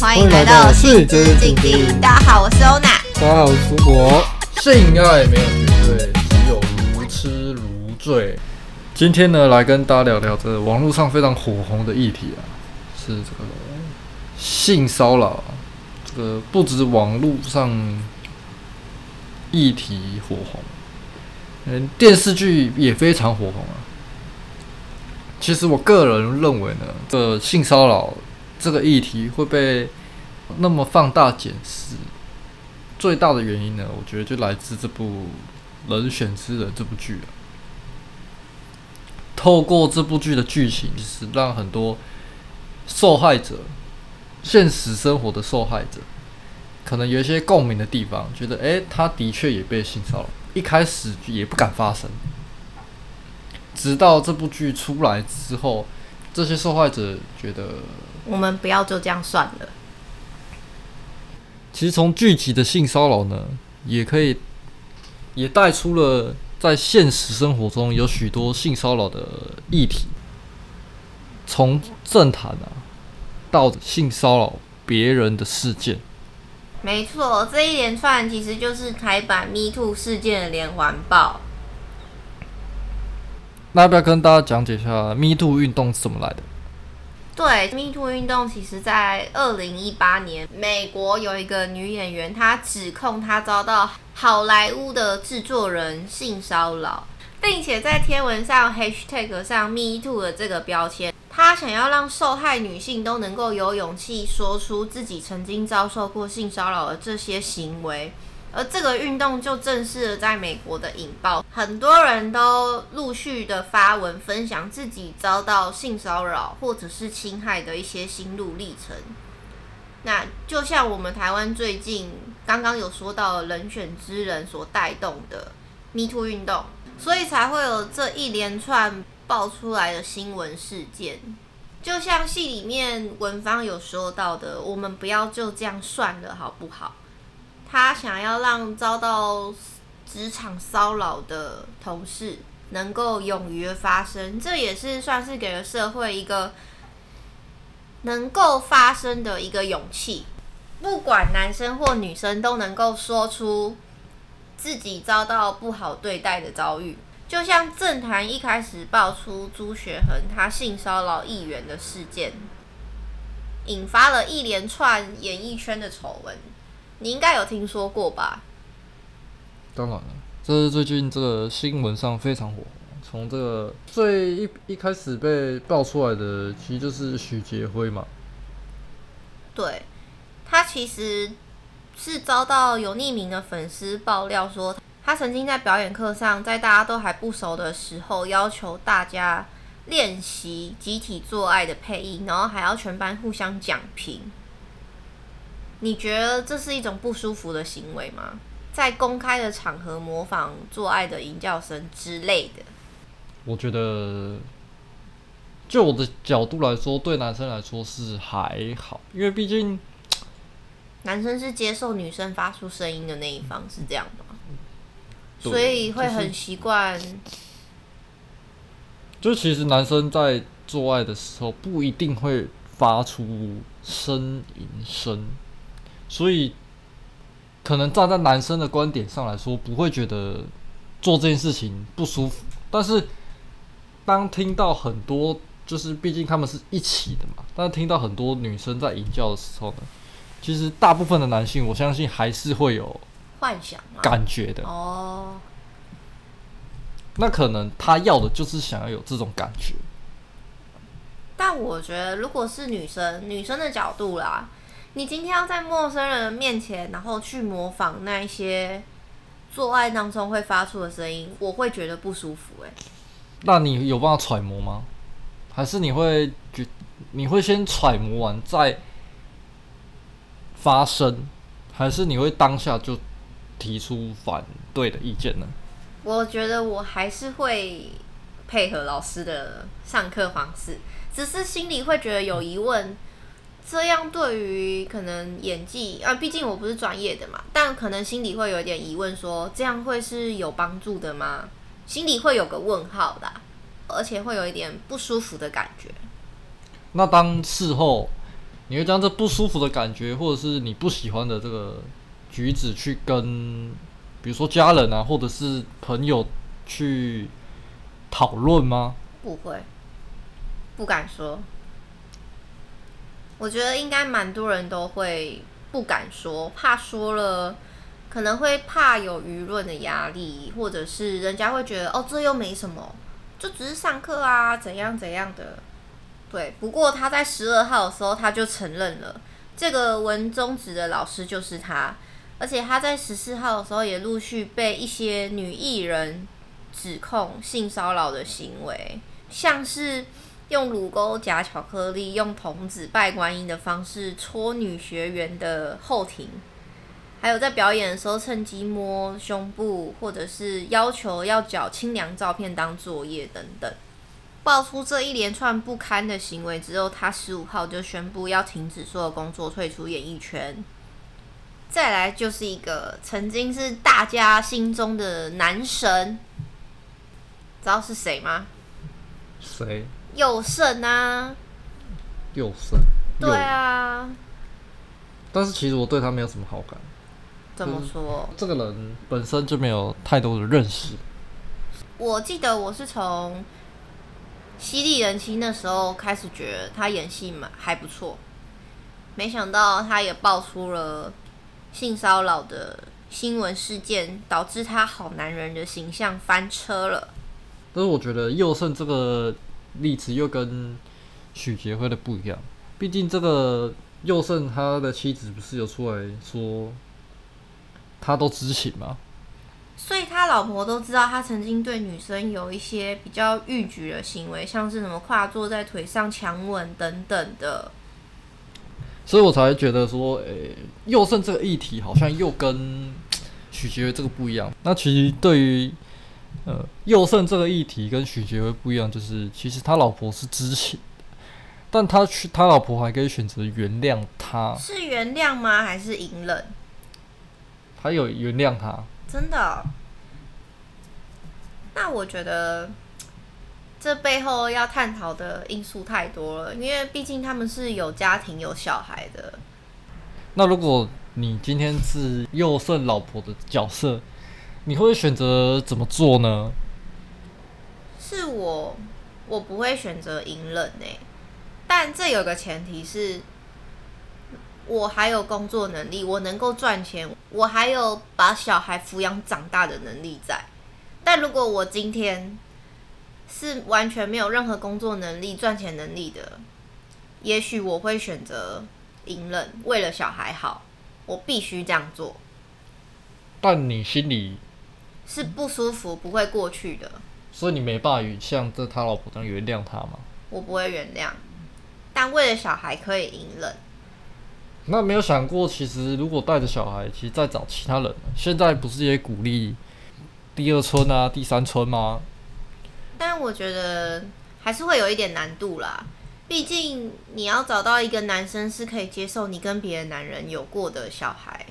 欢迎来到性之静静。大家好，我是欧娜。大家好，我是苏博。性爱没有绝对，只有如痴如醉。今天呢，来跟大家聊聊这个网络上非常火红的议题啊，是这个性骚扰。这个不止网络上议题火红，嗯，电视剧也非常火红啊。其实我个人认为呢，这性骚扰这个议题会被那么放大检视，最大的原因呢，我觉得就来自这部《人选之人》这部剧了。透过这部剧的剧情，是让很多受害者，现实生活的受害者，可能有一些共鸣的地方，觉得，诶，他的确也被性骚扰，一开始也不敢发声，直到这部剧出来之后，这些受害者觉得，我们不要就这样算了。其实从剧集的性骚扰呢，也可以，也带出了。在现实生活中，有许多性骚扰的议题，从政坛啊，到性骚扰别人的事件。没错，这一连串其实就是台版 Me Too 事件的连环爆。那要不要跟大家讲解一下 Me Too 运动是怎么来的？对，Me Too 运动其实，在二零一八年，美国有一个女演员，她指控她遭到好莱坞的制作人性骚扰，并且在贴文上 Hashtag 上 Me Too 的这个标签，她想要让受害女性都能够有勇气说出自己曾经遭受过性骚扰的这些行为。而这个运动就正式的在美国的引爆，很多人都陆续的发文分享自己遭到性骚扰或者是侵害的一些心路历程。那就像我们台湾最近刚刚有说到人选之人所带动的 Me Too 运动，所以才会有这一连串爆出来的新闻事件。就像戏里面文芳有说到的，我们不要就这样算了，好不好？他想要让遭到职场骚扰的同事能够勇于发声，这也是算是给了社会一个能够发声的一个勇气。不管男生或女生都能够说出自己遭到不好对待的遭遇，就像政坛一开始爆出朱学恒他性骚扰议员的事件，引发了一连串演艺圈的丑闻。你应该有听说过吧？当然了，这是最近这个新闻上非常火。从这个最一一开始被爆出来的，其实就是许杰辉嘛。对，他其实是遭到有匿名的粉丝爆料说，他曾经在表演课上，在大家都还不熟的时候，要求大家练习集体做爱的配音，然后还要全班互相讲评。你觉得这是一种不舒服的行为吗？在公开的场合模仿做爱的淫叫声之类的？我觉得，就我的角度来说，对男生来说是还好，因为毕竟男生是接受女生发出声音的那一方，是这样吗？所以会很习惯。就其实男生在做爱的时候不一定会发出呻吟声。所以，可能站在男生的观点上来说，不会觉得做这件事情不舒服。但是，当听到很多，就是毕竟他们是一起的嘛，但是听到很多女生在淫教的时候呢，其实大部分的男性，我相信还是会有幻想感觉的哦。那可能他要的就是想要有这种感觉。但我觉得，如果是女生，女生的角度啦。你今天要在陌生人面前，然后去模仿那一些做爱当中会发出的声音，我会觉得不舒服欸。那你有办法揣摩吗？还是你会觉你会先揣摩完再发声？还是你会当下就提出反对的意见呢？我觉得我还是会配合老师的上课方式，只是心里会觉得有疑问。这样对于可能演技啊，毕竟我不是专业的嘛，但可能心里会有一点疑问说，说这样会是有帮助的吗？心里会有个问号的。而且会有一点不舒服的感觉。那当事后，你会将这不舒服的感觉，或者是你不喜欢的这个举止，去跟比如说家人啊，或者是朋友去讨论吗？不会，不敢说。我觉得应该蛮多人都会不敢说，怕说了可能会怕有舆论的压力，或者是人家会觉得哦，这又没什么，就只是上课啊，怎样怎样的。对，不过他在十二号的时候他就承认了，这个文中指的老师就是他，而且他在十四号的时候也陆续被一些女艺人指控性骚扰的行为，像是。用乳沟夹巧克力，用童子拜观音的方式戳女学员的后庭，还有在表演的时候趁机摸胸部，或者是要求要缴清凉照片当作业等等。爆出这一连串不堪的行为之后，他十五号就宣布要停止所有工作，退出演艺圈。再来就是一个曾经是大家心中的男神，知道是谁吗？谁？佑胜啊，佑胜，对啊，但是其实我对他没有什么好感。怎么说？这个人本身就没有太多的认识。我记得我是从《犀利人妻》那时候开始觉得他演戏嘛还不错，没想到他也爆出了性骚扰的新闻事件，导致他好男人的形象翻车了。但是我觉得佑胜这个。例子又跟许杰辉的不一样，毕竟这个佑胜他的妻子不是有出来说，他都知情吗？所以他老婆都知道他曾经对女生有一些比较逾矩的行为，像是什么跨坐在腿上强吻等等的。所以我才觉得说，诶、欸，宥胜这个议题好像又跟许杰辉这个不一样。那其实对于呃，佑胜这个议题跟许杰辉不一样，就是其实他老婆是知情，但他去他老婆还可以选择原谅他，是原谅吗？还是隐忍？他有原谅他，真的哦？那我觉得这背后要探讨的因素太多了，因为毕竟他们是有家庭有小孩的。那如果你今天是佑胜老婆的角色？你会选择怎么做呢？是我，我不会选择隐忍呢。但这有个前提是，我还有工作能力，我能够赚钱，我还有把小孩抚养长大的能力在。但如果我今天是完全没有任何工作能力、赚钱能力的，也许我会选择隐忍，为了小孩好，我必须这样做。但你心里。是不舒服，不会过去的。所以你没办法像这他老婆这样原谅他吗？我不会原谅，但为了小孩可以隐忍。那没有想过，其实如果带着小孩，其实再找其他人。现在不是也鼓励第二春啊、第三春吗？但我觉得还是会有一点难度啦。毕竟你要找到一个男生是可以接受你跟别的男人有过的小孩，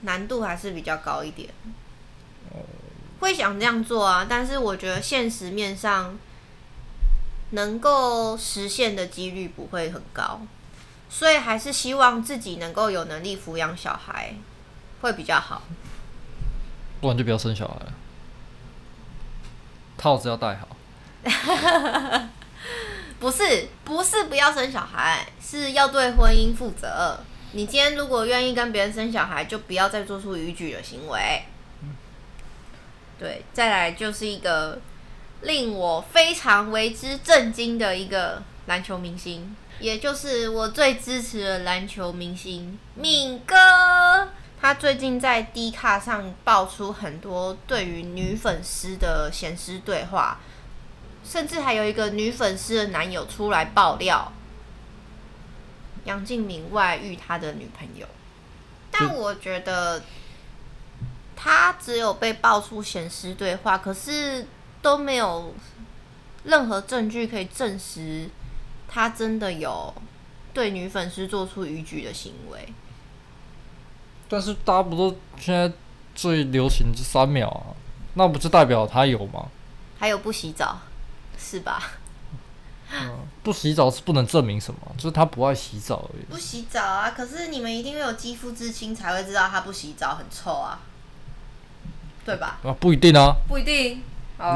难度还是比较高一点。会想这样做啊，但是我觉得现实面上能够实现的几率不会很高，所以还是希望自己能够有能力抚养小孩会比较好。不然就不要生小孩了，套子要戴好。不是，不是不要生小孩，是要对婚姻负责。你今天如果愿意跟别人生小孩，就不要再做出逾矩的行为。对，再来就是一个令我非常为之震惊的一个篮球明星，也就是我最支持的篮球明星敏哥。他最近在 D 卡上爆出很多对于女粉丝的闲私对话，甚至还有一个女粉丝的男友出来爆料杨敬敏外遇他的女朋友，但我觉得。他只有被爆出显示对话，可是都没有任何证据可以证实他真的有对女粉丝做出逾矩的行为。但是大家不都现在最流行这三秒啊？那不就代表他有吗？还有不洗澡，是吧？嗯，不洗澡是不能证明什么，就是他不爱洗澡而已。不洗澡啊，可是你们一定会有肌肤之亲才会知道他不洗澡很臭啊，对吧？啊，不一定啊，不一定。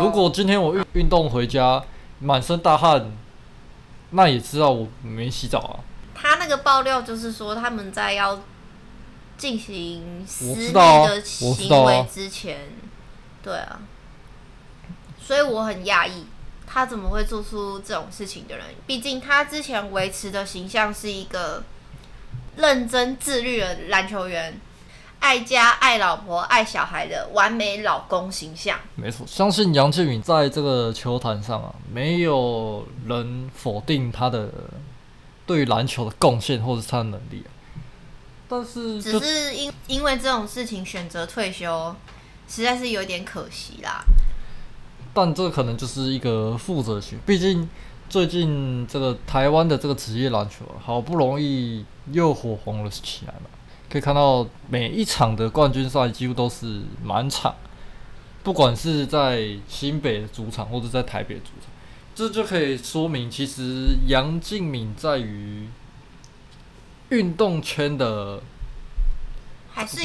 如果今天我运运动回家，满身大汗，那也知道我没洗澡啊。他那个爆料就是说，他们在要进行私密的行为之前，对啊，所以我很讶异。他怎么会做出这种事情的人？毕竟他之前维持的形象是一个认真自律的篮球员，爱家、爱老婆、爱小孩的完美老公形象。没错，相信杨建敏在这个球坛上啊，没有人否定他的对篮球的贡献或者是他的能力啊。但是，只是因因为这种事情选择退休，实在是有点可惜啦。但这可能就是一个负责性，毕竟最近这个台湾的这个职业篮球好不容易又火红了起来嘛，可以看到每一场的冠军赛几乎都是满场，不管是在新北的主场或者在台北的主场，这就可以说明其实杨敬敏在于运动圈的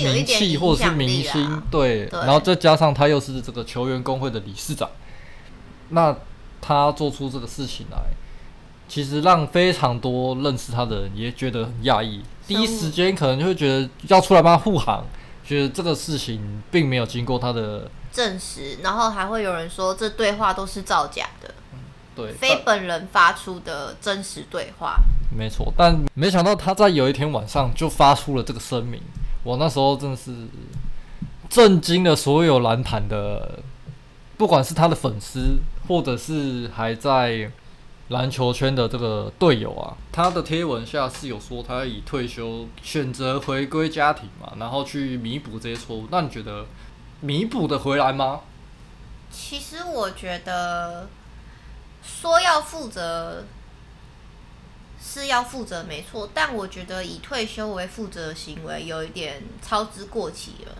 名气或者是明星，对，然后再加上他又是这个球员工会的理事长。那他做出这个事情来，其实让非常多认识他的人也觉得很讶异。第一时间可能就会觉得要出来帮他护航，觉得这个事情并没有经过他的证实，然后还会有人说这对话都是造假的，嗯、对，非本人发出的真实对话。没错，但没想到他在有一天晚上就发出了这个声明，我那时候真的是震惊了所有蓝坛的。不管是他的粉丝，或者是还在篮球圈的这个队友啊，他的贴文下是有说他以退休选择回归家庭嘛，然后去弥补这些错误。那你觉得弥补的回来吗？其实我觉得说要负责是要负责没错，但我觉得以退休为负责的行为有一点操之过急了。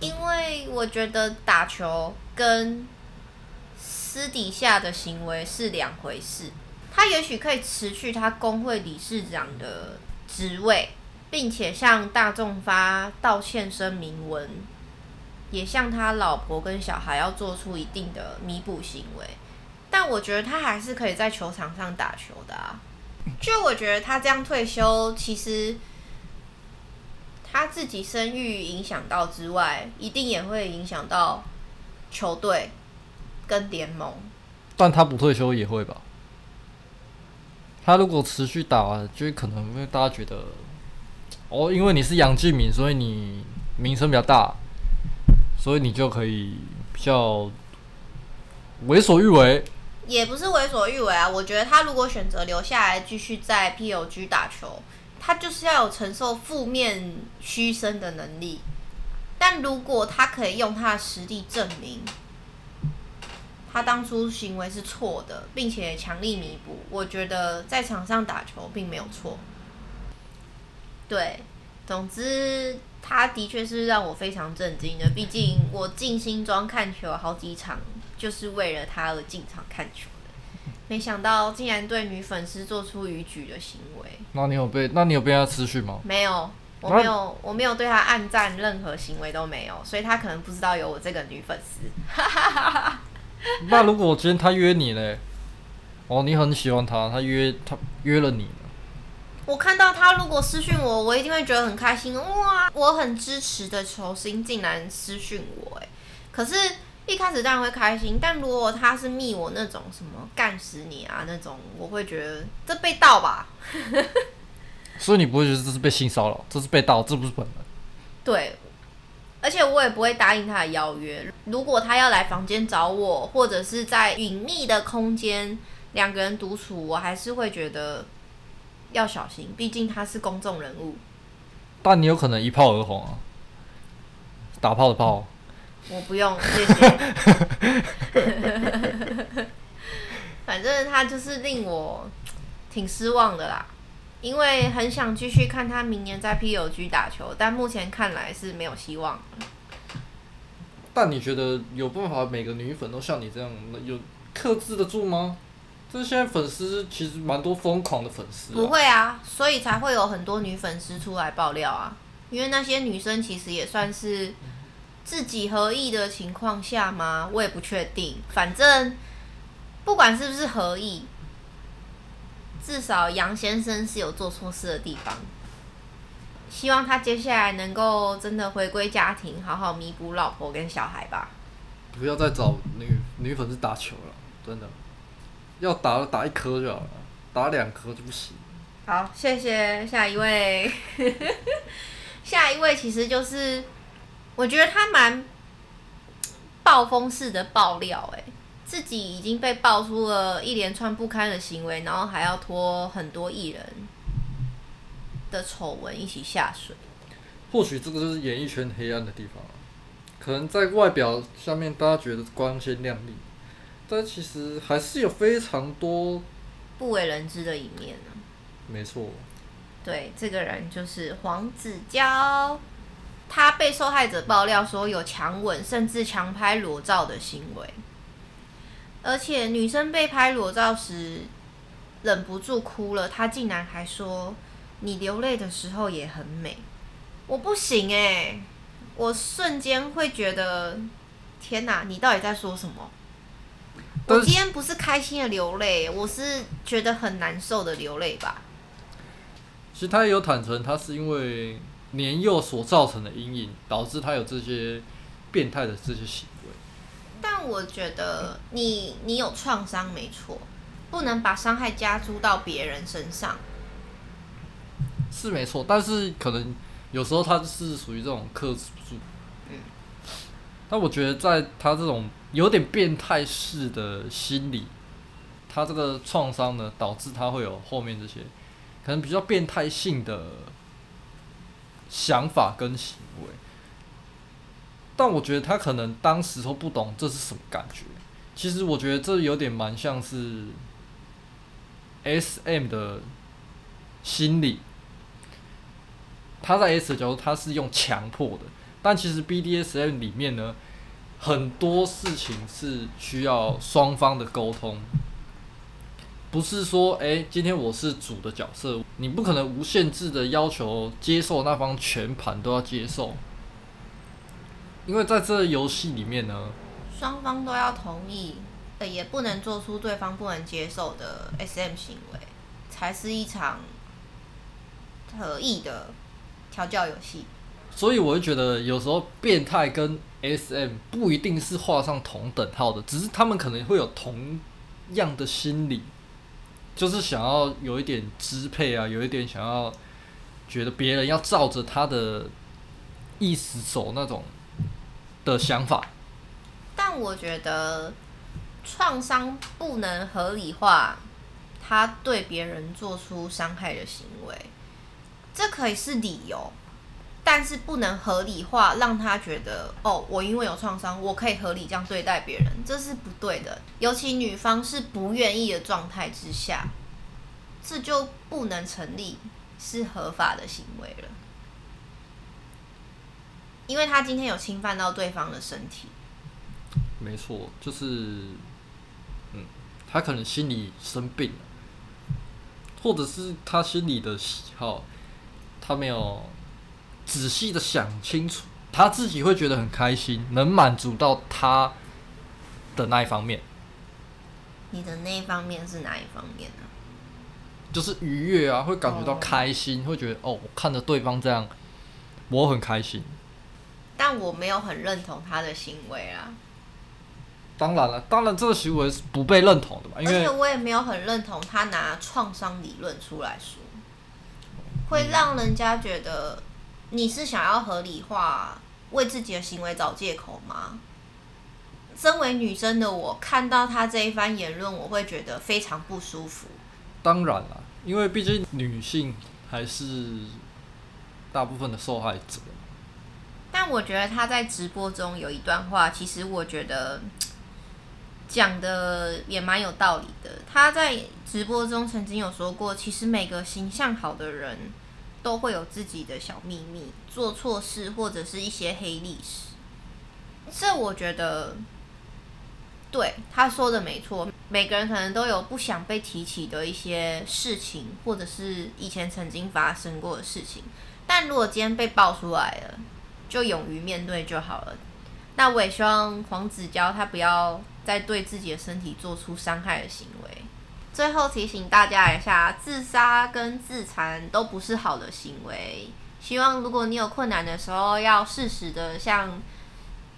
因为我觉得打球跟私底下的行为是两回事。他也许可以辞去他工会理事长的职位，并且向大众发道歉声明文，也向他老婆跟小孩要做出一定的弥补行为。但我觉得他还是可以在球场上打球的啊。就我觉得他这样退休，其实。他自己声誉影响到之外，一定也会影响到球队跟联盟。但他不退休也会吧？他如果持续打，就可能会大家觉得，哦，因为你是杨敬敏，所以你名声比较大，所以你就可以比较为所欲为。也不是为所欲为啊，我觉得他如果选择留下来继续在 POG 打球。他就是要有承受负面嘘声的能力，但如果他可以用他的实力证明他当初行为是错的，并且强力弥补，我觉得在场上打球并没有错。对，总之他的确是让我非常震惊的，毕竟我进新庄看球好几场，就是为了他而进场看球。没想到竟然对女粉丝做出逾矩的行为。那你有被？那你有被他私讯吗？没有，我没有，我没有对他暗赞，任何行为都没有，所以他可能不知道有我这个女粉丝。那如果今天他约你嘞？哦，你很喜欢他，他约他约了你。我看到他如果私讯我，我一定会觉得很开心。哇，我很支持的球星竟然私讯我，哎，可是。一开始当然会开心，但如果他是密我那种什么干死你啊那种，我会觉得这被盗吧。所以你不会觉得这是被性骚扰，这是被盗，这不是本人。对，而且我也不会答应他的邀约。如果他要来房间找我，或者是在隐秘的空间两个人独处，我还是会觉得要小心，毕竟他是公众人物。但你有可能一炮而红啊，打炮的炮。我不用，谢谢。反正他就是令我挺失望的啦，因为很想继续看他明年在 PUG 打球，但目前看来是没有希望。但你觉得有办法每个女粉都像你这样有克制得住吗？这现在粉丝其实蛮多疯狂的粉丝、啊。不会啊，所以才会有很多女粉丝出来爆料啊。因为那些女生其实也算是自己合意的情况下吗？我也不确定。反正不管是不是合意，至少杨先生是有做错事的地方。希望他接下来能够真的回归家庭，好好弥补老婆跟小孩吧。不要再找女女粉丝打球了，真的。要打打一颗就好了，打两颗就不行。好，谢谢下一位。下一位其实就是，我觉得他蛮暴风式的爆料，哎，自己已经被爆出了一连串不堪的行为，然后还要拖很多艺人的丑闻一起下水。或许这个就是演艺圈黑暗的地方，可能在外表上面大家觉得光鲜亮丽。但其实还是有非常多不为人知的一面呢。没错，对，这个人就是黄子佼，他被受害者爆料说有强吻甚至强拍裸照的行为，而且女生被拍裸照时忍不住哭了，他竟然还说：“你流泪的时候也很美。”我不行诶、欸，我瞬间会觉得，天哪，你到底在说什么？我今天不是开心的流泪，我是觉得很难受的流泪吧。其实他也有坦诚，他是因为年幼所造成的阴影，导致他有这些变态的这些行为。但我觉得你你有创伤没错，不能把伤害加诸到别人身上。是没错，但是可能有时候他是属于这种克制不住。嗯。但我觉得在他这种。有点变态式的心理，他这个创伤呢，导致他会有后面这些可能比较变态性的想法跟。但我觉得他可能当时都不懂这是什么感觉。其实我觉得这有点蛮像是 SM 的心理。他在 S 的角度，他是用强迫的，但其实 BDSM 里面呢。很多事情是需要双方的沟通，不是说，哎、今天我是主的角色，你不可能无限制的要求接受那方全盘都要接受，因为在这游戏里面呢，双方都要同意，也不能做出对方不能接受的 SM 行为，才是一场合意的调教游戏。所以我就觉得，有时候变态跟 SM 不一定是画上同等号的，只是他们可能会有同样的心理，就是想要有一点支配啊，有一点想要觉得别人要照着他的意思走那种的想法。但我觉得创伤不能合理化他对别人做出伤害的行为，这可以是理由。但是不能合理化，让他觉得哦，我因为有创伤，我可以合理这样对待别人，这是不对的。尤其女方是不愿意的状态之下，这就不能成立是合法的行为了。因为他今天有侵犯到对方的身体。没错，就是，嗯，他可能心里生病了，或者是他心里的喜好，他没有。仔细的想清楚，他自己会觉得很开心，能满足到他的那一方面。你的那一方面是哪一方面呢？就是愉悦啊，会感觉到开心，会觉得哦，我看着对方这样，我很开心。但我没有很认同他的行为啊。当然了，当然这个行为是不被认同的嘛，因为而且我也没有很认同他拿创伤理论出来说，会让人家觉得。你是想要合理化为自己的行为找借口吗？身为女生的我，看到他这一番言论，我会觉得非常不舒服。当然了，因为毕竟女性还是大部分的受害者。但我觉得他在直播中有一段话，其实我觉得讲的也蛮有道理的。他在直播中曾经有说过，其实每个形象好的人。都会有自己的小秘密，做错事或者是一些黑历史。这我觉得对，他说的没错，每个人可能都有不想被提起的一些事情，或者是以前曾经发生过的事情。但如果今天被爆出来了，就勇于面对就好了。那我也希望黄子佼他不要再对自己的身体做出伤害的行为。最后提醒大家一下，自杀跟自残都不是好的行为。希望如果你有困难的时候，要适时的向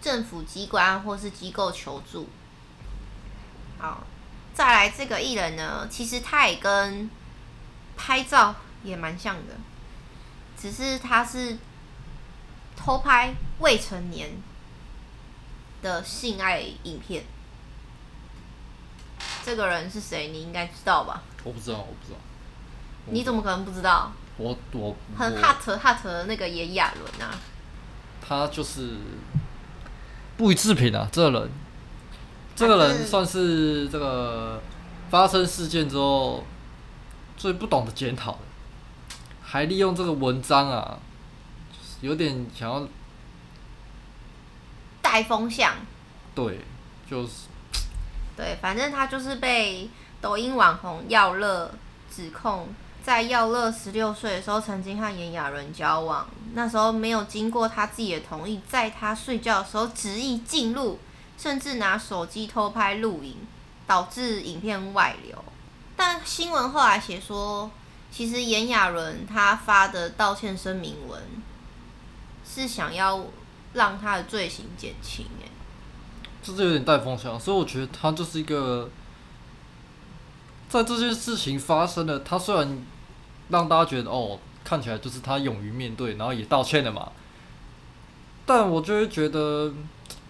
政府机关或是机构求助。好，再来这个艺人呢，其实他也跟拍照也蛮像的，只是他是偷拍未成年的性爱影片。这个人是谁？你应该知道吧？我不知道，我不知道。你怎么可能不知道？我我很 hot hot 的那个炎亚纶啊，他就是不予置评啊，这个人，这个人算是这个发生事件之后最不懂得检讨的，还利用这个文章啊，有点想要带风向。对，就是对，反正他就是被抖音网红耀乐指控。在耀乐十六岁的时候，曾经和炎亚纶交往，那时候没有经过他自己的同意，在他睡觉的时候执意进入，甚至拿手机偷拍录影，导致影片外流。但新闻后来写说，其实炎亚纶他发的道歉声明文，是想要让他的罪行减轻。哎，这是有点带风向，所以我觉得他就是一个。在这件事情发生了，他虽然让大家觉得哦，看起来就是他勇于面对，然后也道歉了嘛，但我就会觉得，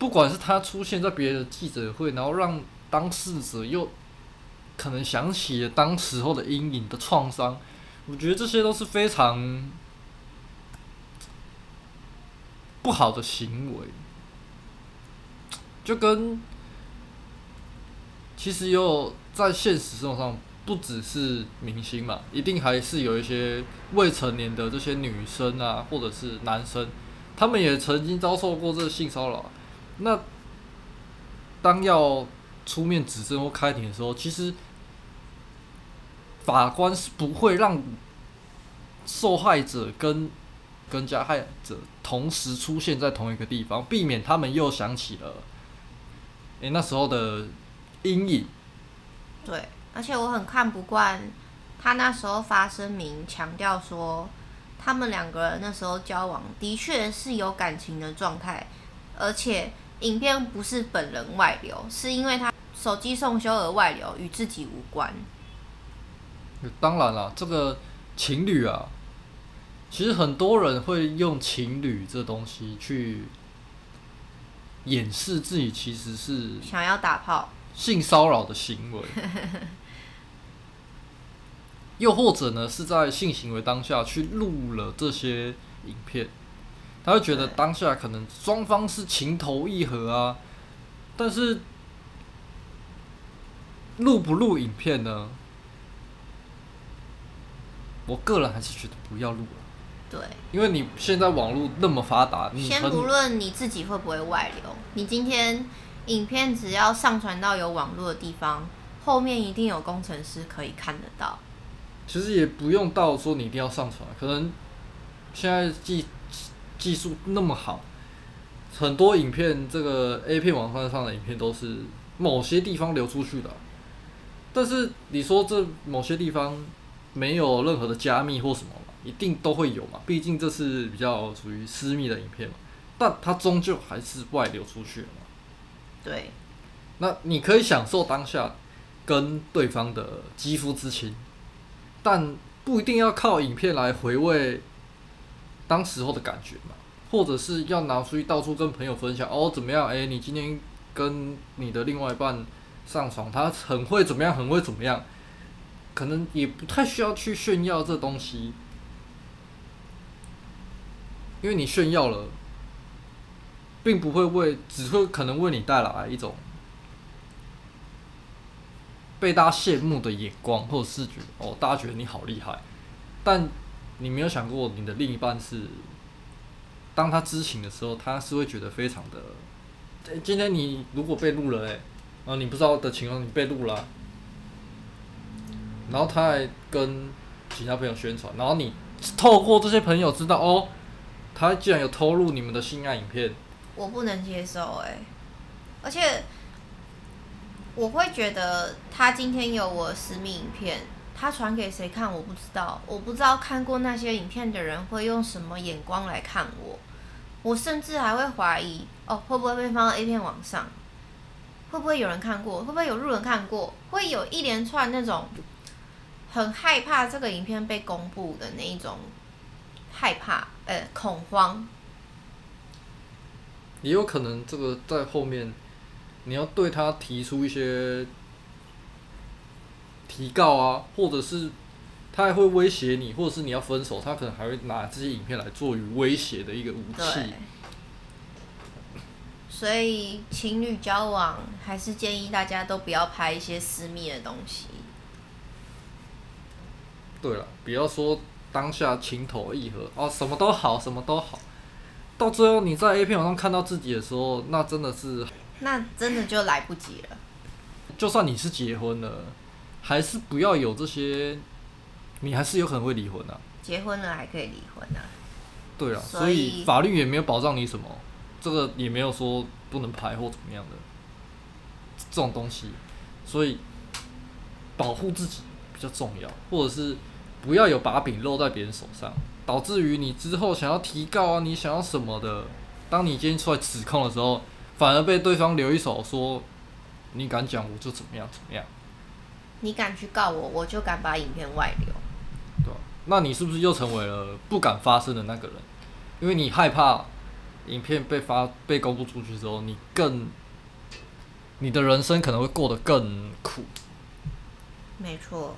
不管是他出现在别的记者会，然后让当事者又可能想起了当时候的阴影的创伤，我觉得这些都是非常不好的行为，就跟其实有。在现实生活上，不只是明星嘛，一定还是有一些未成年的这些女生啊，或者是男生，他们也曾经遭受过这个性骚扰。那当要出面指证或开庭的时候，其实法官是不会让受害者跟跟加害者同时出现在同一个地方，避免他们又想起了诶、欸、那时候的阴影。对，而且我很看不惯他那时候发声明强调说，他们两个人那时候交往的确是有感情的状态，而且影片不是本人外流，是因为他手机送修而外流，与自己无关。当然了，这个情侣啊，其实很多人会用情侣这东西去掩饰自己其实是想要打炮。性骚扰的行为，又或者呢，是在性行为当下去录了这些影片，他会觉得当下可能双方是情投意合啊，但是录不录影片呢？我个人还是觉得不要录了。对，因为你现在网络那么发达，你先不论你自己会不会外流，你今天。影片只要上传到有网络的地方，后面一定有工程师可以看得到。其实也不用到说你一定要上传，可能现在技技术那么好，很多影片这个 A 片网站上的影片都是某些地方流出去的。但是你说这某些地方没有任何的加密或什么嘛，一定都会有嘛，毕竟这是比较属于私密的影片嘛，但它终究还是外流出去了嘛。对，那你可以享受当下跟对方的肌肤之亲，但不一定要靠影片来回味当时候的感觉嘛，或者是要拿出去到处跟朋友分享哦，怎么样？哎，你今天跟你的另外一半上床，他很会怎么样？很会怎么样？可能也不太需要去炫耀这东西，因为你炫耀了。并不会为，只会可能为你带来一种被大家羡慕的眼光或者视觉哦，大家觉得你好厉害，但你没有想过你的另一半是，当他知情的时候，他是会觉得非常的，今天你如果被录了，哎，然后你不知道的情况，你被录了，然后他还跟其他朋友宣传，然后你透过这些朋友知道哦，他竟然有偷录你们的性爱影片，我不能接受哎、而且我会觉得他今天有我私密影片，他传给谁看我不知道，我不知道看过那些影片的人会用什么眼光来看我，我甚至还会怀疑哦，会不会被放到 A 片网上？会不会有人看过？会不会有路人看过？会有一连串那种。很害怕这个影片被公布的那一种害怕，呃，恐慌。也有可能这个在后面，你要对他提出一些提告啊，或者是他还会威胁你，或者是你要分手，他可能还会拿这些影片来作为威胁的一个武器。所以情侣交往还是建议大家都不要拍一些私密的东西。对了，不要说当下情投意合哦，什么都好，什么都好，到最后你在 A 片网上看到自己的时候，那真的是，那真的就来不及了。就算你是结婚了，还是不要有这些，你还是有可能会离婚啊。结婚了还可以离婚啊。对啊，所以，所以法律也没有保障你什么，这个也没有说不能拍或怎么样的这种东西，所以保护自己比较重要，或者是。不要有把柄落在别人手上，导致于你之后想要提告啊，你想要什么的，当你今天出来指控的时候，反而被对方留一手，说你敢讲我就怎么样怎么样。你敢去告我，我就敢把影片外流。对啊，那你是不是又成为了不敢发声的那个人？因为你害怕影片被发被公布出去之后，你更你的人生可能会过得更苦。没错，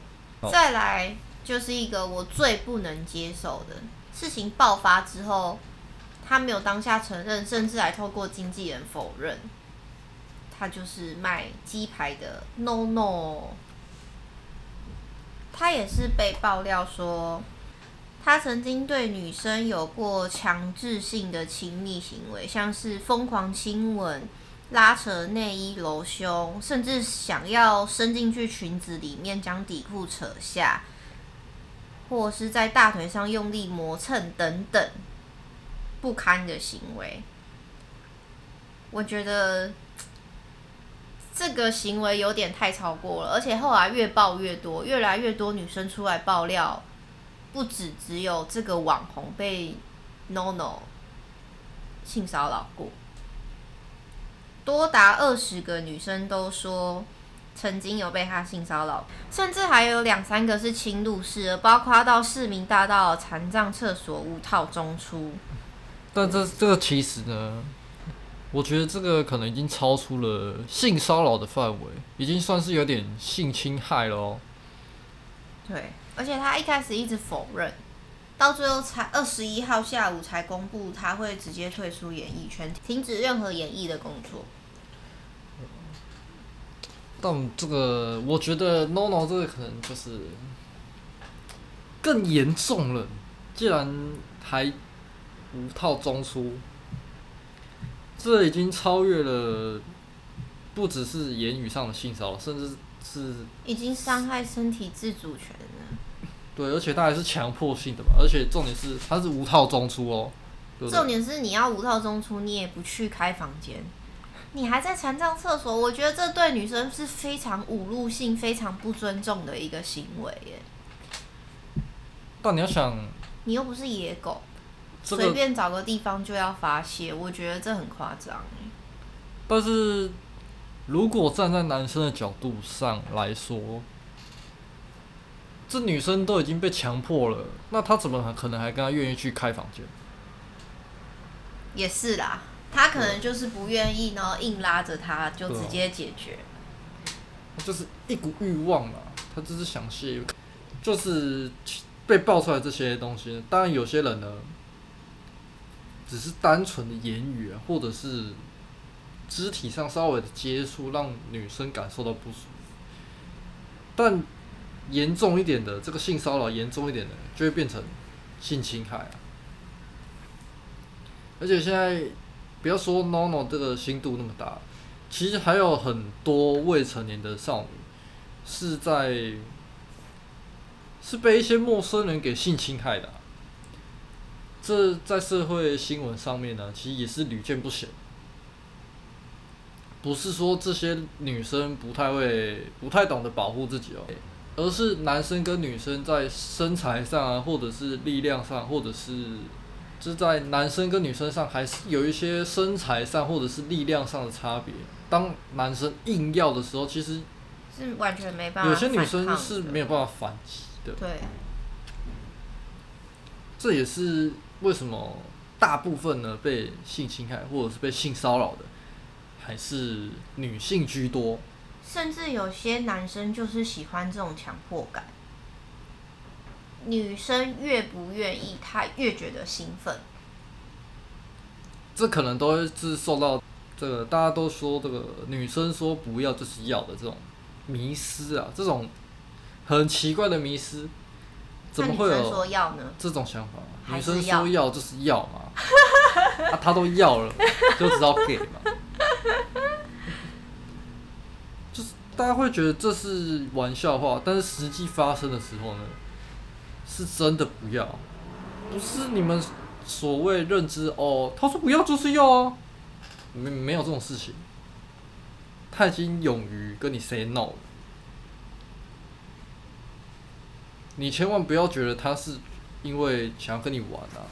再来。就是一个我最不能接受的事情爆发之后，他没有当下承认，甚至还透过经纪人否认，他就是卖鸡排的 NONO。他也是被爆料说，他曾经对女生有过强制性的亲密行为，像是疯狂亲吻、拉扯内衣、揉胸，甚至想要伸进去裙子里面将底裤扯下。或是在大腿上用力磨蹭等等不堪的行为，我觉得这个行为有点太超过了，而且后来越爆越多，越来越多女生出来爆料，不止只有这个网红被 NONO 性骚扰过，多达二十个女生都说。曾经有被他性骚扰，甚至还有两三个是侵入式，包括到市民大道残障厕所无套中出。但这这个其实呢，我觉得这个可能已经超出了性骚扰的范围，已经算是有点性侵害了哦。对，而且他一开始一直否认，到最后才二十一号下午才公布他会直接退出演艺圈，停止任何演艺的工作。但这个，我觉得 NONO 这个可能就是更严重了。既然还无套中出，这已经超越了，不只是言语上的性骚扰，甚至是已经伤害身体自主权了。对，而且他还是强迫性的嘛，而且重点是他是无套中出哦。对对，重点是你要无套中出，你也不去开房间。你还在残障厕所，我觉得这对女生是非常侮辱性、非常不尊重的一个行为耶。但你要想，你又不是野狗，随、这个、便找个地方就要发泄，我觉得这很夸张。但是，如果站在男生的角度上来说，这女生都已经被强迫了，那他怎么可能还跟他愿意去开房间？也是啦。他可能就是不愿意，然后硬拉着他，就直接解决。就是一股欲望嘛，他只是想泄，就是被爆出来这些东西。当然，有些人呢，只是单纯的言语，或者是肢体上稍微的接触，让女生感受到不舒服。但严重一点的，这个性骚扰严重一点的，就会变成性侵害啊。而且现在。不要说 NONO 这个心度那么大，其实还有很多未成年的少女是在是被一些陌生人给性侵害的。这在社会新闻上面呢，其实也是屡见不鲜。不是说这些女生不太会、不太懂得保护自己哦，而是男生跟女生在身材上啊，或者是力量上，或者是就是在男生跟女生上，还是有一些身材上或者是力量上的差别。当男生硬要的时候，其实是完全没办法。有些女生是没有办法反击的。对，这也是。为什么大部分呢，被性侵害或者是被性骚扰的还是女性居多？甚至有些男生就是喜欢这种强迫感，女生越不愿意，他越觉得兴奋。这可能都是受到这个大家都说这个女生说不要就是要的这种迷失啊，这种很奇怪的迷失。怎么会有这种想法？女生说要就是要嘛，啊，他都要了，就知道给嘛。就是大家会觉得这是玩笑话，但是实际发生的时候呢，是真的不要，不是你们所谓认知哦。他说不要就是要啊，没没有这种事情。他已经勇于跟你 say no 了。你千万不要觉得他是因为想要跟你玩啊，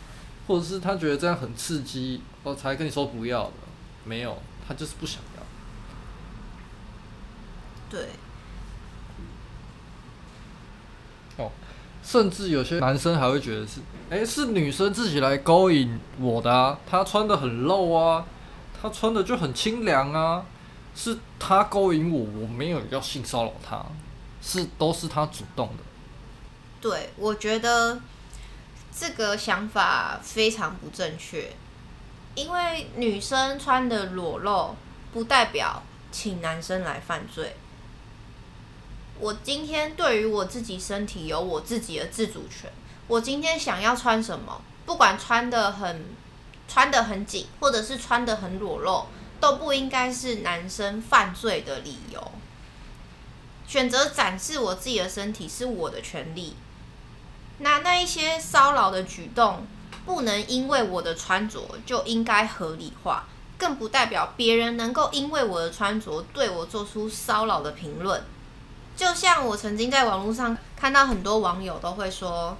或者是他觉得这样很刺激，哦，才跟你说不要的。没有，他就是不想要。对。哦，甚至有些男生还会觉得是，诶，是女生自己来勾引我的啊，她穿得很露啊，她穿的就很清凉啊，是她勾引我，我没有要性骚扰她，是都是她主动的。对，我觉得这个想法非常不正确，因为女生穿的裸露不代表请男生来犯罪。我今天对于我自己身体有我自己的自主权，我今天想要穿什么，不管穿得很穿的很紧，或者是穿得很裸露，都不应该是男生犯罪的理由。选择展示我自己的身体是我的权利。那那一些骚扰的举动，不能因为我的穿着就应该合理化，更不代表别人能够因为我的穿着对我做出骚扰的评论。就像我曾经在网络上看到很多网友都会说：“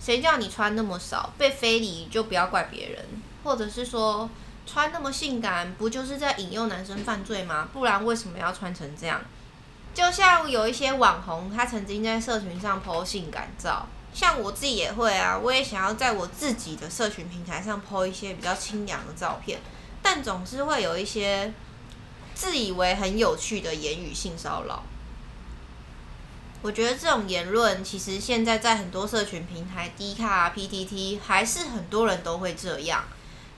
谁叫你穿那么少，被非礼就不要怪别人。”或者是说：“穿那么性感，不就是在引诱男生犯罪吗？不然为什么要穿成这样？”就像有一些网红，他曾经在社群上 po 性感照。像我自己也会啊，我也想要在我自己的社群平台上 po 一些比较清凉的照片，但总是会有一些自以为很有趣的言语性骚扰。我觉得这种言论其实现在在很多社群平台，D 卡、PTT，还是很多人都会这样。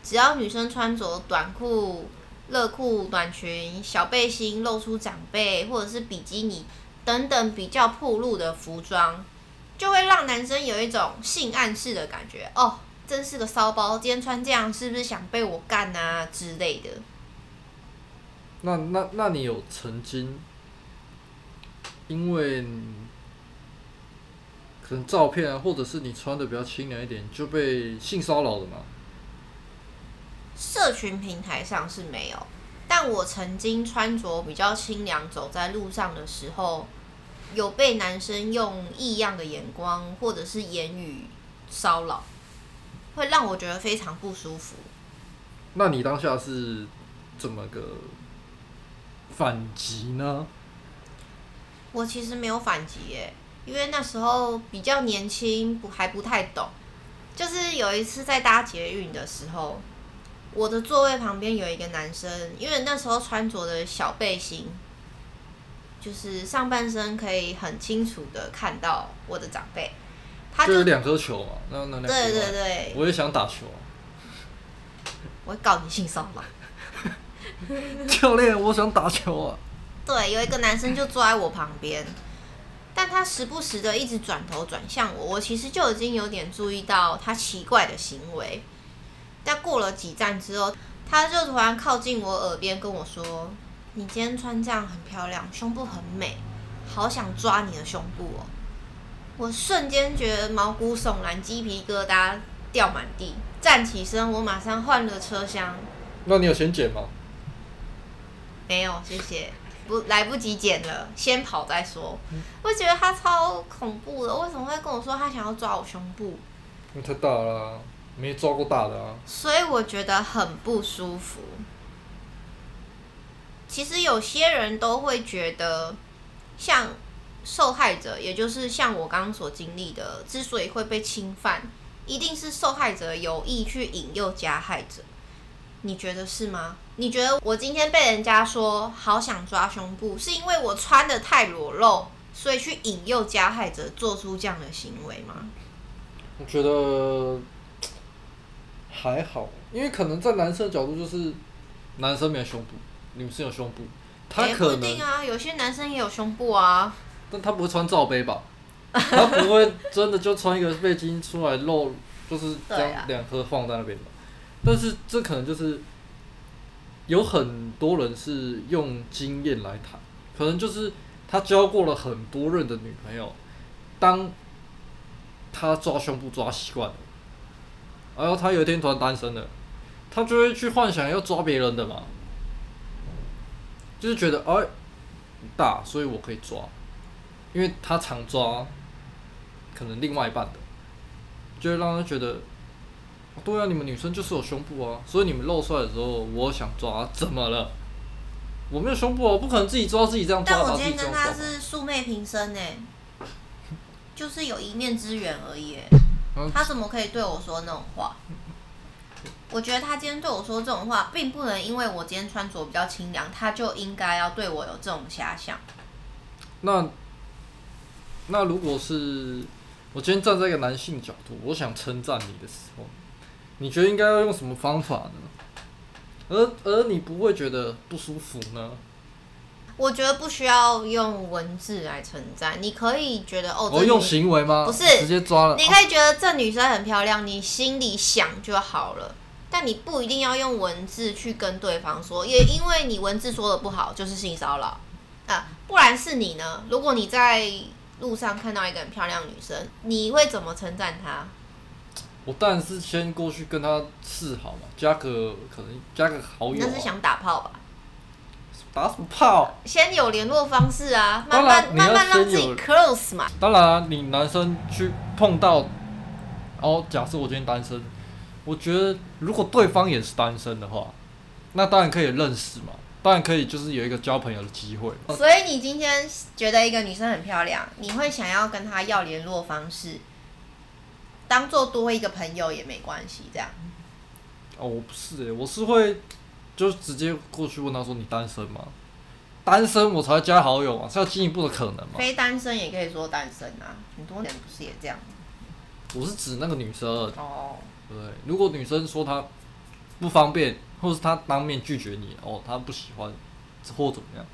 只要女生穿着短裤、热裤、短裙、小背心，露出长背或者是比基尼等等比较暴露的服装。就会让男生有一种性暗示的感觉哦，真是个骚包，今天穿这样是不是想被我干啊之类的？那那那你有曾经因为可能照片啊，或者是你穿的比较清凉一点，就被性骚扰了嘛？社群平台上是没有，但我曾经穿着比较清凉，走在路上的时候。有被男生用异样的眼光或者是言语骚扰，会让我觉得非常不舒服。那你当下是怎么个反击呢？我其实没有反击耶，因为那时候比较年轻，不还不太懂。就是有一次在搭捷运的时候，我的座位旁边有一个男生，因为那时候穿着的小背心。就是上半身可以很清楚的看到我的长辈，他就，就有两颗球嘛，那那两颗。对对对，我也想打球，我会告你性骚扰。教练，我想打球啊。对，有一个男生就坐在我旁边，但他时不时的一直转头转向我，我其实就已经有点注意到他奇怪的行为。但过了几站之后，他就突然靠近我耳边跟我说。你今天穿这样很漂亮，胸部很美，好想抓你的胸部哦！我瞬间觉得毛骨悚然，鸡皮疙瘩掉满地。站起身，我马上换了车厢。那你有先剪吗？没有，谢谢，不来不及剪了，先跑再说。我觉得他超恐怖的，为什么会跟我说他想要抓我胸部？那太大了，没抓过大的啊。所以我觉得很不舒服。其实有些人都会觉得，像受害者，也就是像我刚刚所经历的，之所以会被侵犯，一定是受害者有意去引诱加害者。你觉得是吗？你觉得我今天被人家说好想抓胸部，是因为我穿的太裸露，所以去引诱加害者做出这样的行为吗？我觉得还好，因为可能在男生的角度就是男生没有胸部。女生有胸部，他可能、啊，有些男生也有胸部啊。但他不会穿罩杯吧？他不会真的就穿一个背心出来露，就是这样 两颗放在那边吧？啊、但是这可能就是有很多人是用经验来谈，可能就是他交过了很多任的女朋友，当他抓胸部抓习惯了，然后他有一天突然单身了，他就会去幻想要抓别人的嘛。就是觉得哎，大，所以我可以抓，因为他常抓，可能另外一半的，就会让他觉得，对啊，你们女生就是有胸部啊，所以你们露出来的时候，我想抓，怎么了？我没有胸部啊，我不可能自己抓自己这样抓。但我今天跟他是素昧平生呢，就是有一面之缘而已，他怎么可以对我说那种话？我觉得他今天对我说这种话，并不能因为我今天穿着比较清凉，他就应该要对我有这种遐想。那那如果是我今天站在一个男性角度，我想称赞你的时候，你觉得应该要用什么方法呢？而而你不会觉得不舒服呢？我觉得不需要用文字来称赞，你可以觉得哦，我用行为吗？不是，直接抓了。你可以觉得这女生很漂亮，你心里想就好了。但你不一定要用文字去跟对方说，也因为你文字说的不好，就是性骚扰啊。不然是你呢？如果你在路上看到一个很漂亮女生，你会怎么称赞她？我当然是先过去跟他示好嘛，加个可能加个好友啊。那是想打炮吧？打什么炮？先有联络方式啊，慢慢慢慢让自己 close 嘛。当然啊，你男生去碰到，哦，假设我今天单身。我觉得，如果对方也是单身的话，那当然可以认识嘛，当然可以，就是有一个交朋友的机会。所以你今天觉得一个女生很漂亮，你会想要跟她要联络方式，当做多一个朋友也没关系，这样。哦，我不是诶，我是会就直接过去问他说：“你单身吗？”单身我才加好友啊，是要进一步的可能嘛。非单身也可以说单身啊，很多人不是也这样。我是指那个女生。哦。对，如果女生说她不方便，或是她当面拒绝你，哦，她不喜欢，或怎么样，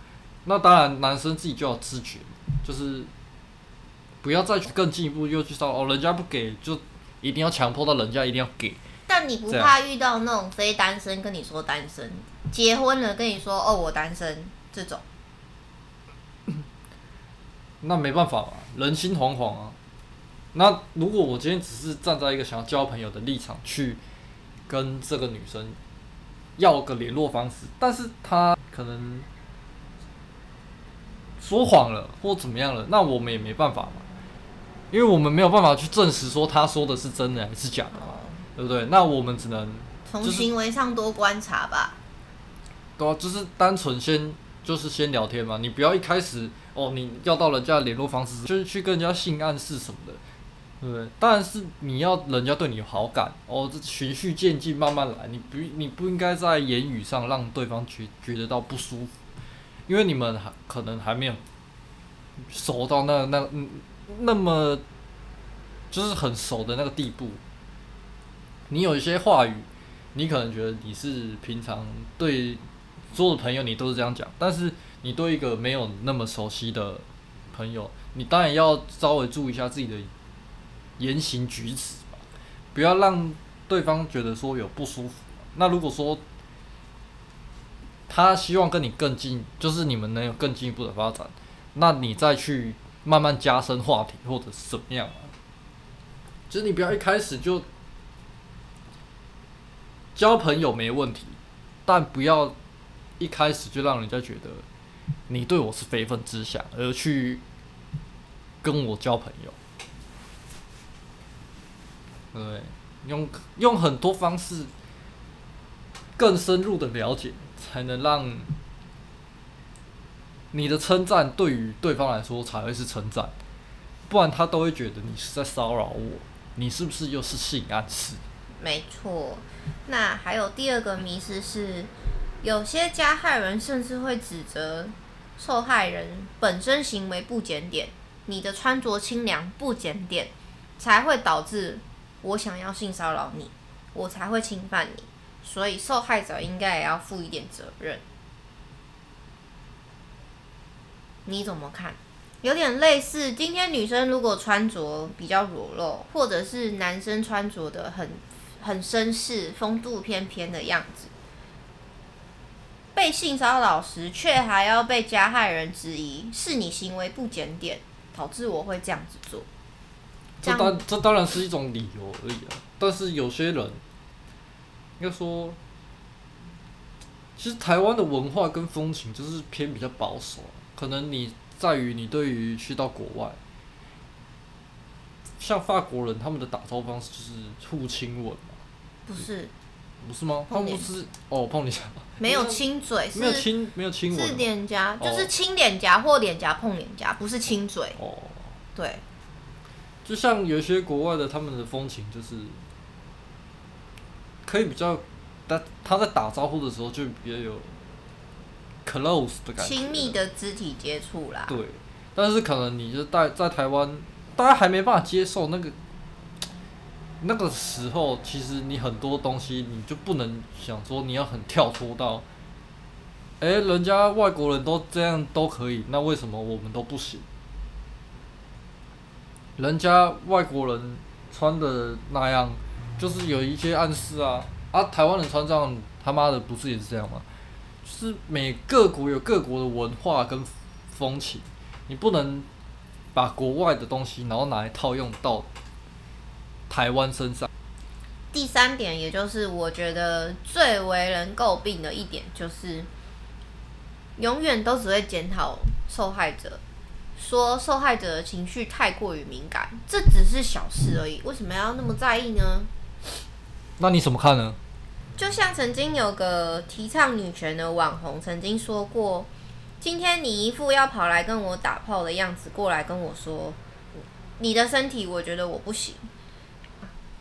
那当然男生自己就要自觉，就是不要再去更进一步又去说哦，人家不给就一定要强迫到人家一定要给。但你不怕遇到那种非单身跟你说单身，结婚了跟你说哦我单身这种？那没办法嘛，人心惶惶啊。那如果我今天只是站在一个想要交朋友的立场去跟这个女生要个联络方式，但是她可能说谎了或怎么样了，那我们也没办法嘛，因为我们没有办法去证实说他说的是真的还是假的嘛，对不对？那我们只能从行为上多观察吧。对啊，就是单纯先就是先聊天嘛，你不要一开始哦，你要到人家的联络方式，就是去跟人家性暗示什么的。对不对，当然是你要人家对你有好感哦，这循序渐进，慢慢来。你不，你不应该在言语上让对方觉觉得到不舒服，因为你们还可能还没有熟到那那那么就是很熟的那个地步。你有一些话语，你可能觉得你是平常对所有的朋友你都是这样讲，但是你对一个没有那么熟悉的朋友，你当然要稍微注意一下自己的。言行举止，不要让对方觉得说有不舒服。那如果说他希望跟你更近，就是你们能有更进一步的发展，那你再去慢慢加深话题或者是怎么样啊？就是你不要一开始就交朋友没问题，但不要一开始就让人家觉得你对我是非分之想而去跟我交朋友。对，用用很多方式更深入的了解，才能让你的称赞对于对方来说才会是称赞，不然他都会觉得你是在骚扰我。你是不是又是性暗示？没错，那还有第二个迷思是，有些加害人甚至会指责受害人本身行为不检点，你的穿着清凉不检点，才会导致我想要性骚扰你，我才会侵犯你，所以受害者应该也要负一点责任。你怎么看？有点类似，今天女生如果穿着比较裸露，或者是男生穿着的很很绅士、风度翩翩的样子，被性骚扰时却还要被加害人质疑是你行为不检点，导致我会这样子做。这当这当然是一种理由而已啊，但是有些人应该说，其实台湾的文化跟风情就是偏比较保守，可能你。在于你对于去到国外，像法国人他们的打招呼方式就是互亲吻嘛？不是，不是吗？他们不是哦，碰脸颊，没有亲嘴，没有亲，没有亲吻，是脸颊，就是亲脸颊或脸颊碰脸颊，不是亲嘴。哦，对，就像有些国外的他们的风情就是可以比较，但他在打招呼的时候就比较有。Close 的感觉，亲密的肢体接触啦。对，但是可能你就在在台湾，大家还没办法接受那个那个时候，其实你很多东西你就不能想说你要很跳脱到，哎、欸，人家外国人都这样都可以，那为什么我们都不行？人家外国人穿的那样，就是有一些暗示啊，啊，台湾人穿这样，他妈的不是也是这样吗？是每个国有各国的文化跟风情，你不能把国外的东西然后拿来套用到台湾身上。第三点，也就是我觉得最为人诟病的一点，就是永远都只会检讨受害者，说受害者的情绪太过于敏感，这只是小事而已，为什么要那么在意呢？那你怎么看呢？就像曾经有个提倡女权的网红曾经说过：“今天你一副要跑来跟我打炮的样子过来跟我说，你的身体我觉得我不行。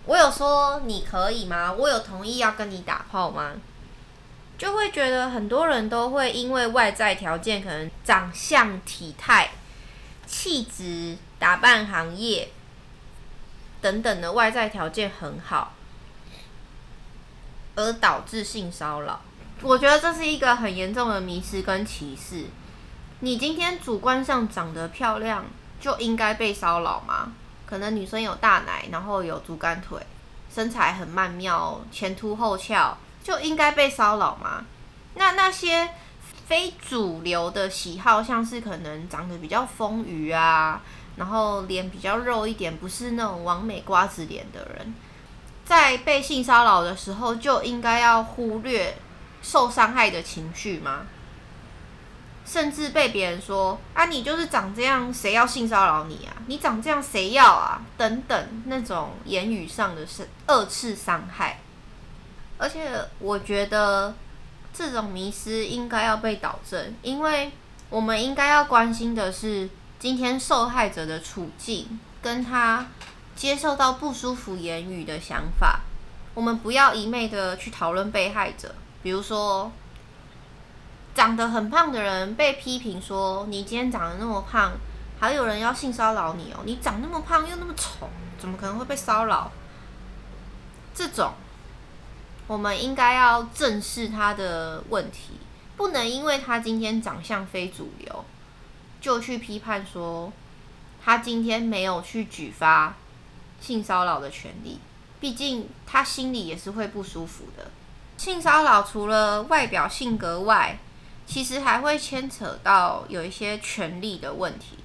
我有说你可以吗？我有同意要跟你打炮吗？就会觉得很多人都会因为外在条件，可能长相、体态、气质、打扮行业等等的外在条件很好。”而导致性骚扰，我觉得这是一个很严重的迷失跟歧视。你今天主观上长得漂亮，就应该被骚扰吗？可能女生有大奶，然后有竹竿腿，身材很曼妙，前凸后翘，就应该被骚扰吗？那那些非主流的喜好，像是可能长得比较丰腴啊，然后脸比较肉一点，不是那种完美瓜子脸的人。在被性骚扰的时候，就应该要忽略受伤害的情绪吗？甚至被别人说啊，你就是长这样，谁要性骚扰你啊？你长这样，谁要啊？等等那种言语上的是二次伤害。而且我觉得这种迷失应该要被导正，因为我们应该要关心的是今天受害者的处境跟他。接受到不舒服言语的想法，我们不要一昧的去讨论被害者。比如说，长得很胖的人被批评说：“你今天长得那么胖，还有人要性骚扰你哦！你长那么胖又那么丑，怎么可能会被骚扰？”这种，我们应该要正视他的问题，不能因为他今天长相非主流，就去批判说他今天没有去举发。性骚扰的权利，毕竟他心里也是会不舒服的。性骚扰除了外表性格外，其实还会牵扯到有一些权利的问题，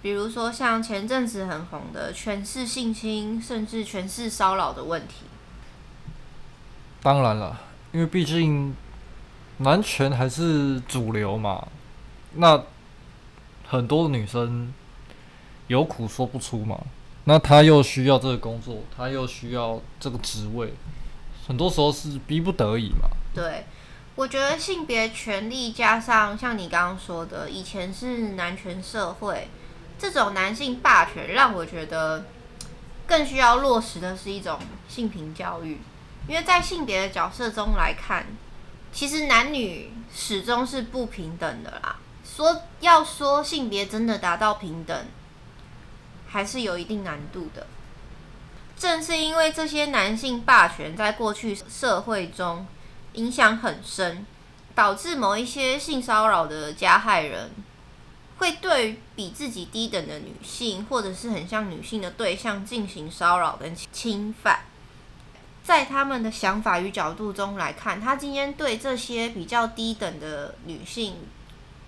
比如说像前阵子很红的权势性侵，甚至权势骚扰的问题。当然了，因为毕竟男权还是主流嘛，那很多女生有苦说不出嘛，那他又需要这个工作，他又需要这个职位。很多时候是逼不得已嘛。对，我觉得性别权利加上像你刚刚说的，以前是男权社会，这种男性霸权让我觉得更需要落实的是一种性平教育。因为在性别的角色中来看，其实男女始终是不平等的啦。说要说性别真的达到平等，还是有一定难度的。正是因为这些男性霸权在过去社会中影响很深，导致某一些性骚扰的加害人会对比自己低等的女性，或者是很像女性的对象进行骚扰跟侵犯。在他们的想法与角度中来看，他今天对这些比较低等的女性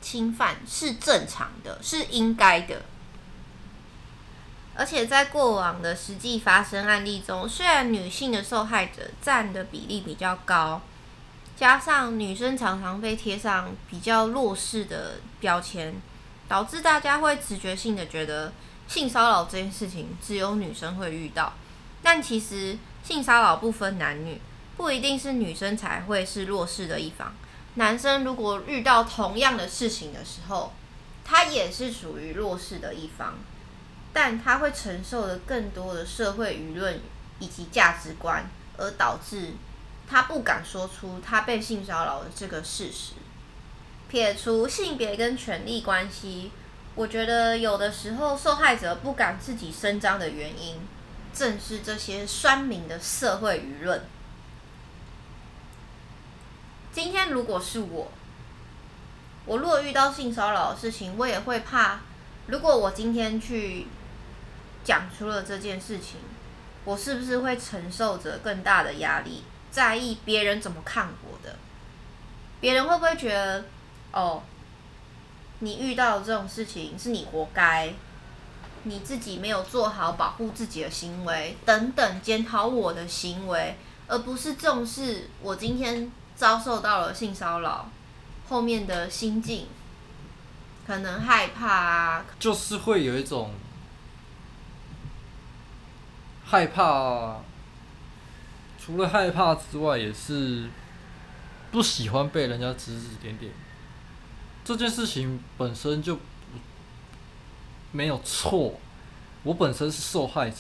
侵犯是正常的，是应该的。而且在过往的实际发生案例中，虽然女性的受害者占的比例比较高，加上女生常常被贴上比较弱势的标签，导致大家会直觉性的觉得性骚扰这件事情只有女生会遇到。但其实性骚扰不分男女，不一定是女生才会是弱势的一方。男生如果遇到同样的事情的时候，他也是属于弱势的一方。但他会承受的更多的社会舆论以及价值观，而导致他不敢说出他被性骚扰的这个事实。撇除性别跟权力关系，我觉得有的时候受害者不敢自己声张的原因，正是这些酸民的社会舆论。今天如果是我，我若遇到性骚扰的事情，我也会怕。如果我今天去。讲出了这件事情，我是不是会承受着更大的压力？在意别人怎么看我的？别人会不会觉得，哦，你遇到这种事情是你活该，你自己没有做好保护自己的行为，等等，检讨我的行为，而不是重视我今天遭受到了性骚扰后面的心境，可能害怕啊，就是会有一种。害怕，除了害怕之外，也是不喜欢被人家指指点点。这件事情本身就没有错，我本身是受害者，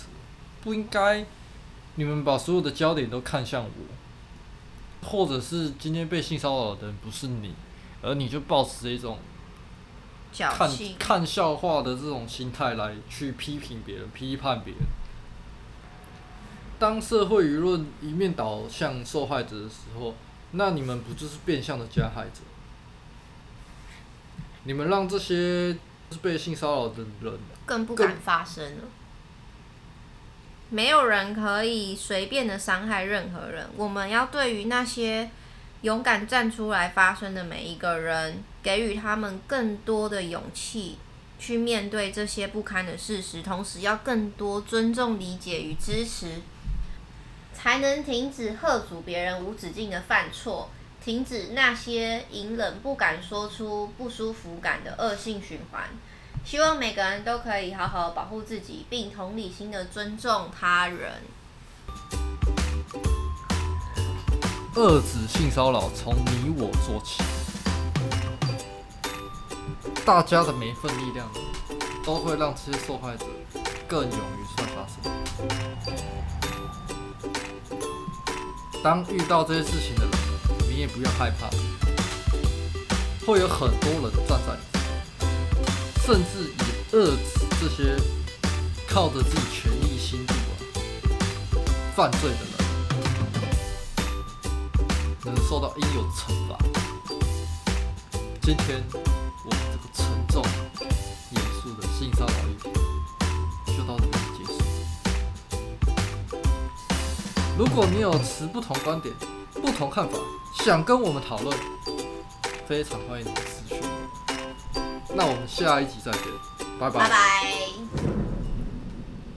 不应该你们把所有的焦点都看向我，或者是今天被性骚扰的人不是你，而你就抱持一种看看笑话的这种心态来去批评别人、批判别人。当社会舆论一面倒向受害者的时候，那你们不就是变相的加害者？你们让这些被性骚扰的人更不敢发声了。没有人可以随便的伤害任何人。我们要对于那些勇敢站出来发声的每一个人，给予他们更多的勇气，去面对这些不堪的事实，同时要更多尊重、理解与支持。才能停止吓阻别人无止境的犯错，停止那些隐忍不敢说出不舒服感的恶性循环。希望每个人都可以好好保护自己，并同理心的尊重他人。遏止性骚扰从你我做起，大家的每一份力量都会让这些受害者更勇于说发声。当遇到这些事情的人，你也不要害怕，会有很多人站在你，甚至以遏制这些靠着自己权力心度啊犯罪的人，能受到应有的惩罚。今天我们这个沉重、严肃的性骚扰议题如果你有持不同观点，不同看法，想跟我们讨论，非常欢迎你的私讯。那我们下一集再见，拜拜。拜拜。